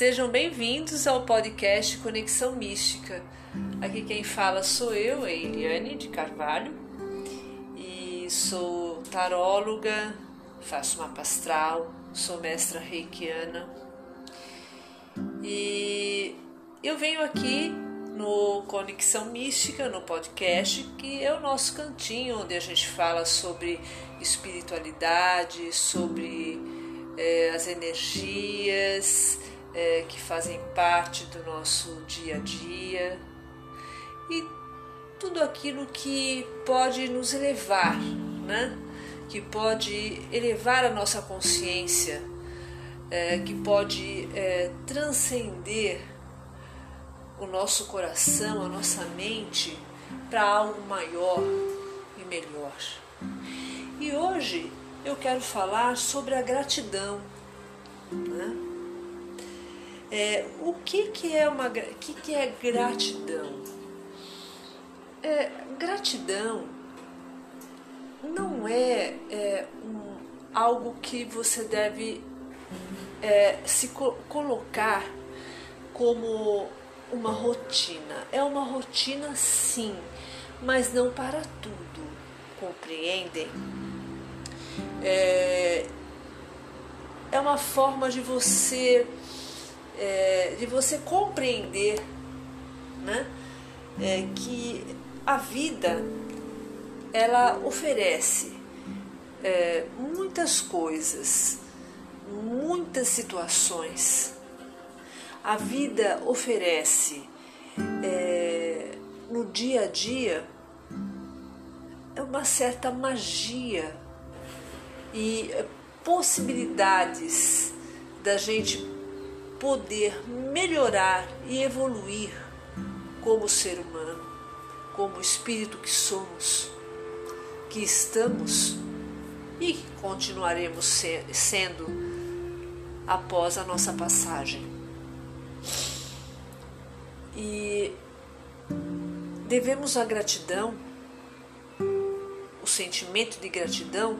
Sejam bem-vindos ao podcast Conexão Mística. Aqui quem fala sou eu, Eliane de Carvalho, e sou taróloga, faço mapa astral, sou mestra reikiana. E eu venho aqui no Conexão Mística, no podcast, que é o nosso cantinho onde a gente fala sobre espiritualidade, sobre é, as energias é, que fazem parte do nosso dia a dia e tudo aquilo que pode nos elevar, né? que pode elevar a nossa consciência, é, que pode é, transcender o nosso coração, a nossa mente para algo maior e melhor. E hoje eu quero falar sobre a gratidão. Né? É, o que, que é uma que, que é gratidão? É, gratidão não é, é um, algo que você deve é, se co colocar como uma rotina. É uma rotina sim, mas não para tudo. Compreendem? É, é uma forma de você é, de você compreender né, é, que a vida ela oferece é, muitas coisas, muitas situações. A vida oferece é, no dia a dia uma certa magia e possibilidades da gente poder melhorar e evoluir como ser humano, como espírito que somos, que estamos e continuaremos sendo após a nossa passagem. E devemos a gratidão, o sentimento de gratidão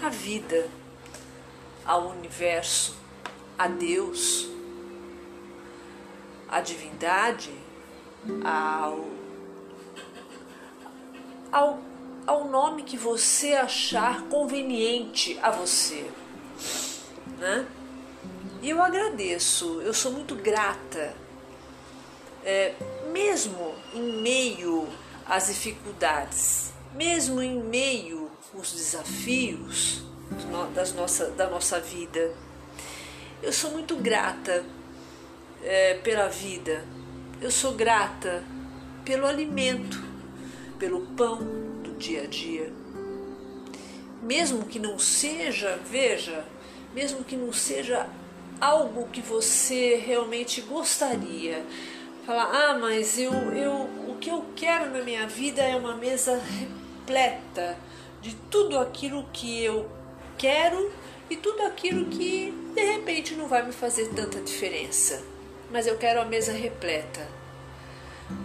à vida, ao universo, a Deus, à divindade, ao, ao, ao nome que você achar conveniente a você. Né? E eu agradeço, eu sou muito grata, é, mesmo em meio às dificuldades, mesmo em meio aos desafios das nossa, da nossa vida. Eu sou muito grata é, pela vida, eu sou grata pelo alimento, pelo pão do dia a dia. Mesmo que não seja, veja, mesmo que não seja algo que você realmente gostaria. Falar, ah, mas eu, eu, o que eu quero na minha vida é uma mesa repleta de tudo aquilo que eu quero e tudo aquilo que de repente não vai me fazer tanta diferença. Mas eu quero a mesa repleta.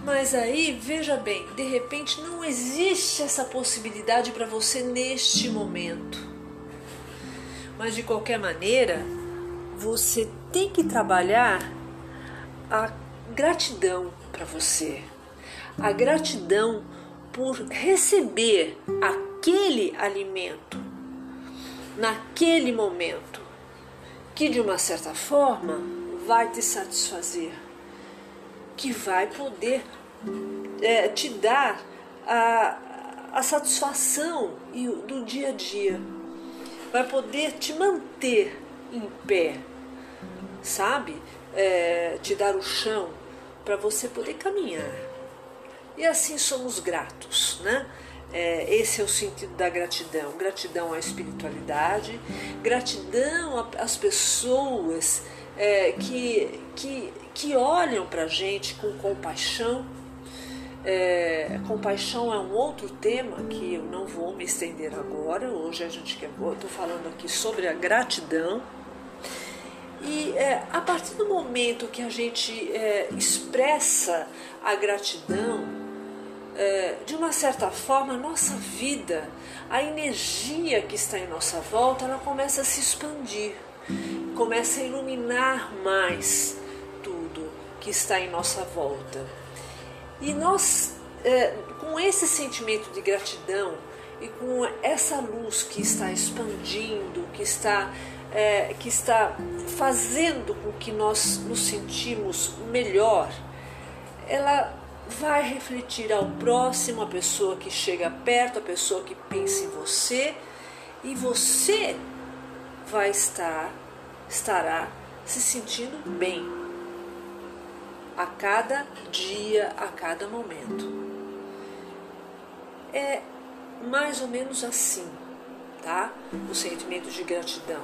Mas aí, veja bem, de repente não existe essa possibilidade para você neste momento. Mas de qualquer maneira, você tem que trabalhar a gratidão para você. A gratidão por receber aquele alimento naquele momento, que de uma certa forma vai te satisfazer, que vai poder é, te dar a, a satisfação do dia a dia, vai poder te manter em pé, sabe? É, te dar o chão para você poder caminhar. E assim somos gratos, né? É, esse é o sentido da gratidão. Gratidão à espiritualidade, gratidão às pessoas é, que, que, que olham para a gente com compaixão. É, compaixão é um outro tema que eu não vou me estender agora. Hoje a gente quer, estou falando aqui sobre a gratidão. E é, a partir do momento que a gente é, expressa a gratidão, é, de uma certa forma, a nossa vida, a energia que está em nossa volta, ela começa a se expandir. Começa a iluminar mais tudo que está em nossa volta. E nós, é, com esse sentimento de gratidão e com essa luz que está expandindo, que está, é, que está fazendo com que nós nos sentimos melhor, ela vai refletir ao próximo, a pessoa que chega perto, a pessoa que pensa em você, e você vai estar, estará se sentindo bem a cada dia, a cada momento. É mais ou menos assim, tá? O sentimento de gratidão.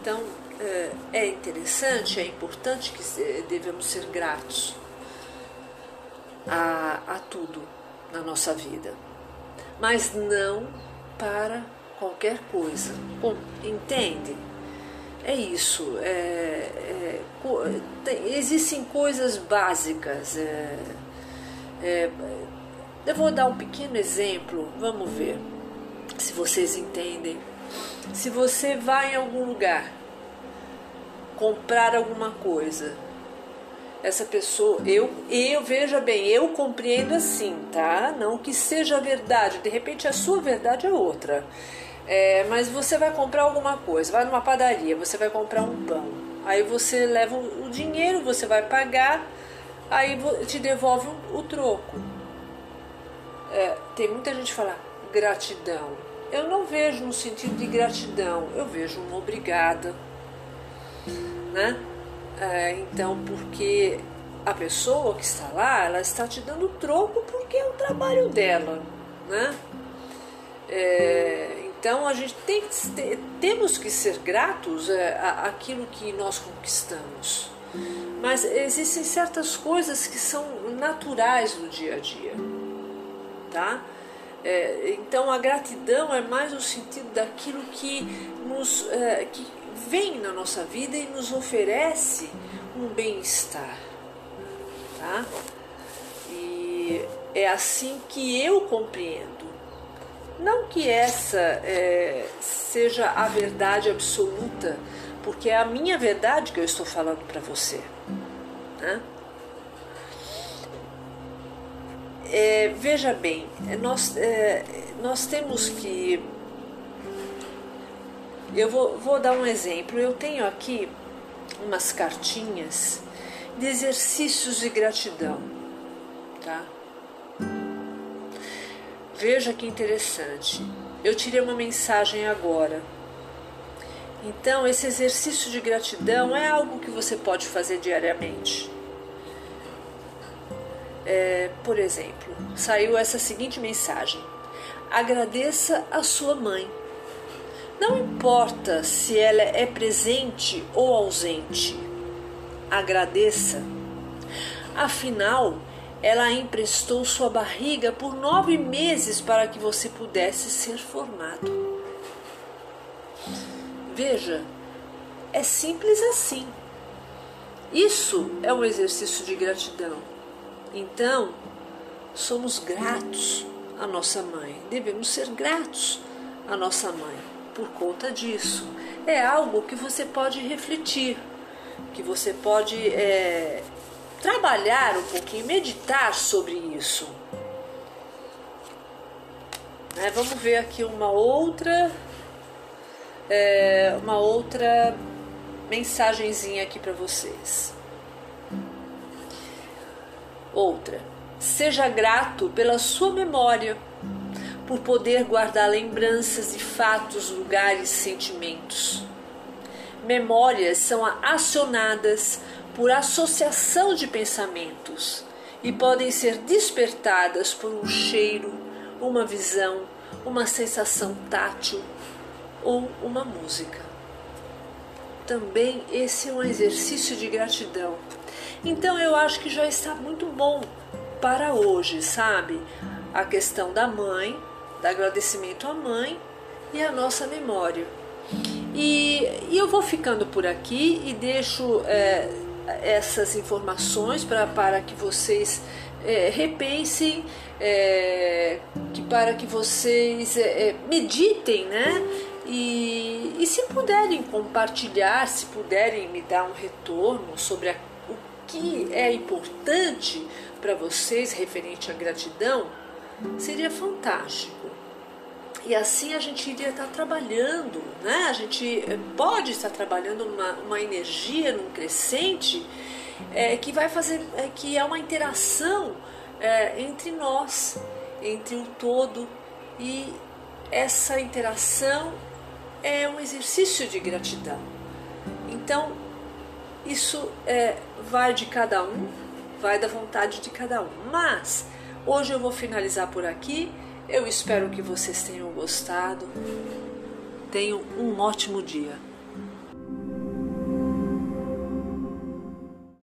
Então, é, é interessante, é importante que devemos ser gratos a, a tudo na nossa vida, mas não para qualquer coisa. Entende? É isso. É, é, tem, existem coisas básicas. É, é, eu vou dar um pequeno exemplo. Vamos ver se vocês entendem. Se você vai em algum lugar comprar alguma coisa essa pessoa, eu, eu veja bem, eu compreendo assim, tá? Não que seja verdade, de repente a sua verdade é outra. É, mas você vai comprar alguma coisa, vai numa padaria, você vai comprar um pão. Aí você leva o dinheiro, você vai pagar, aí te devolve o troco. É, tem muita gente que fala gratidão. Eu não vejo no sentido de gratidão, eu vejo uma obrigada, né? É, então, porque a pessoa que está lá, ela está te dando troco porque é o trabalho dela, né? É, então a gente tem que, temos que ser gratos é, àquilo que nós conquistamos. Mas existem certas coisas que são naturais no dia a dia, tá? É, então a gratidão é mais o sentido daquilo que nos é, que vem na nossa vida e nos oferece um bem-estar. Tá? E é assim que eu compreendo. Não que essa é, seja a verdade absoluta, porque é a minha verdade que eu estou falando para você. Né? É, veja bem, nós, é, nós temos que eu vou, vou dar um exemplo. Eu tenho aqui umas cartinhas de exercícios de gratidão, tá? Veja que interessante. Eu tirei uma mensagem agora. Então, esse exercício de gratidão é algo que você pode fazer diariamente. É, por exemplo, saiu essa seguinte mensagem: agradeça a sua mãe não importa se ela é presente ou ausente, agradeça. Afinal, ela emprestou sua barriga por nove meses para que você pudesse ser formado. Veja, é simples assim. Isso é um exercício de gratidão. Então, somos gratos à nossa mãe, devemos ser gratos à nossa mãe por conta disso. É algo que você pode refletir, que você pode é, trabalhar um pouquinho, meditar sobre isso. É, vamos ver aqui uma outra, é, uma outra mensagenzinha aqui para vocês. Outra. Seja grato pela sua memória por poder guardar lembranças de fatos, lugares, sentimentos. Memórias são acionadas por associação de pensamentos e podem ser despertadas por um cheiro, uma visão, uma sensação tátil ou uma música. Também esse é um exercício de gratidão. Então eu acho que já está muito bom para hoje, sabe? A questão da mãe, dar agradecimento à mãe e à nossa memória. E, e eu vou ficando por aqui e deixo é, essas informações pra, para que vocês é, repensem, é, que para que vocês é, é meditem né, E, e se puderem compartilhar, se puderem me dar um retorno sobre a, o que é importante para vocês referente à gratidão, seria fantástico. E assim a gente iria estar trabalhando, né? A gente eh, pode estar trabalhando uma, uma energia, num crescente, é, que vai fazer, é, que é uma interação é, entre nós, entre o todo, e essa interação é um exercício de gratidão. Então, isso é, vai de cada um, vai da vontade de cada um. Mas hoje eu vou finalizar por aqui. Eu espero que vocês tenham gostado. Tenham um ótimo dia.